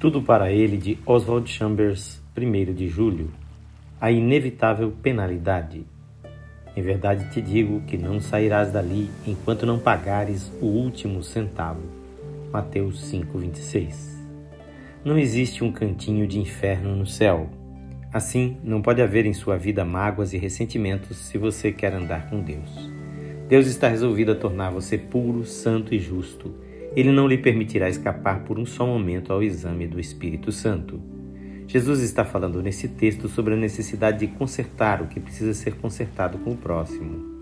Tudo para ele de Oswald Chambers, 1 de julho. A inevitável penalidade. Em verdade te digo que não sairás dali enquanto não pagares o último centavo. Mateus 5:26. Não existe um cantinho de inferno no céu. Assim, não pode haver em sua vida mágoas e ressentimentos se você quer andar com Deus. Deus está resolvido a tornar você puro, santo e justo ele não lhe permitirá escapar por um só momento ao exame do Espírito Santo. Jesus está falando nesse texto sobre a necessidade de consertar o que precisa ser consertado com o próximo.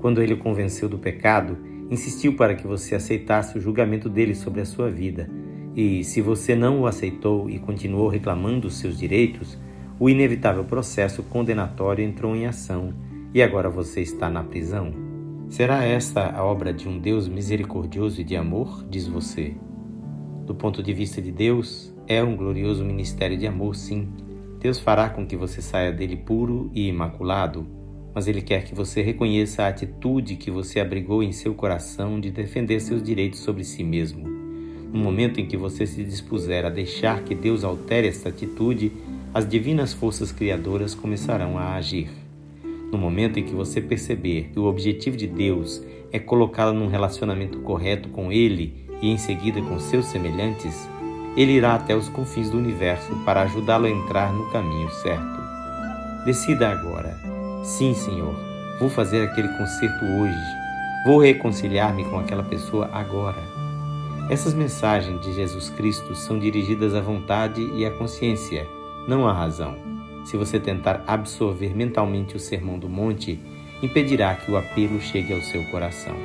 Quando ele o convenceu do pecado, insistiu para que você aceitasse o julgamento dele sobre a sua vida. E, se você não o aceitou e continuou reclamando os seus direitos, o inevitável processo condenatório entrou em ação e agora você está na prisão. Será esta a obra de um Deus misericordioso e de amor? Diz você. Do ponto de vista de Deus, é um glorioso ministério de amor, sim. Deus fará com que você saia dele puro e imaculado, mas Ele quer que você reconheça a atitude que você abrigou em seu coração de defender seus direitos sobre si mesmo. No momento em que você se dispuser a deixar que Deus altere esta atitude, as divinas forças criadoras começarão a agir. No momento em que você perceber que o objetivo de Deus é colocá-la num relacionamento correto com Ele e em seguida com seus semelhantes, Ele irá até os confins do universo para ajudá-lo a entrar no caminho certo. Decida agora. Sim, Senhor, vou fazer aquele concerto hoje. Vou reconciliar-me com aquela pessoa agora. Essas mensagens de Jesus Cristo são dirigidas à vontade e à consciência, não à razão se você tentar absorver mentalmente o Sermão do Monte, impedirá que o apelo chegue ao seu coração.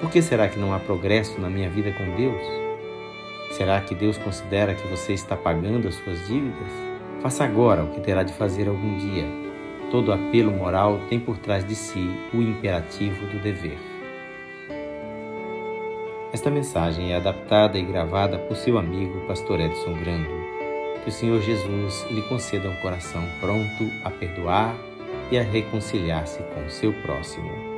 Por que será que não há progresso na minha vida com Deus? Será que Deus considera que você está pagando as suas dívidas? Faça agora o que terá de fazer algum dia. Todo apelo moral tem por trás de si o imperativo do dever. Esta mensagem é adaptada e gravada por seu amigo Pastor Edson Grando que o Senhor Jesus lhe conceda um coração pronto a perdoar e a reconciliar-se com o seu próximo.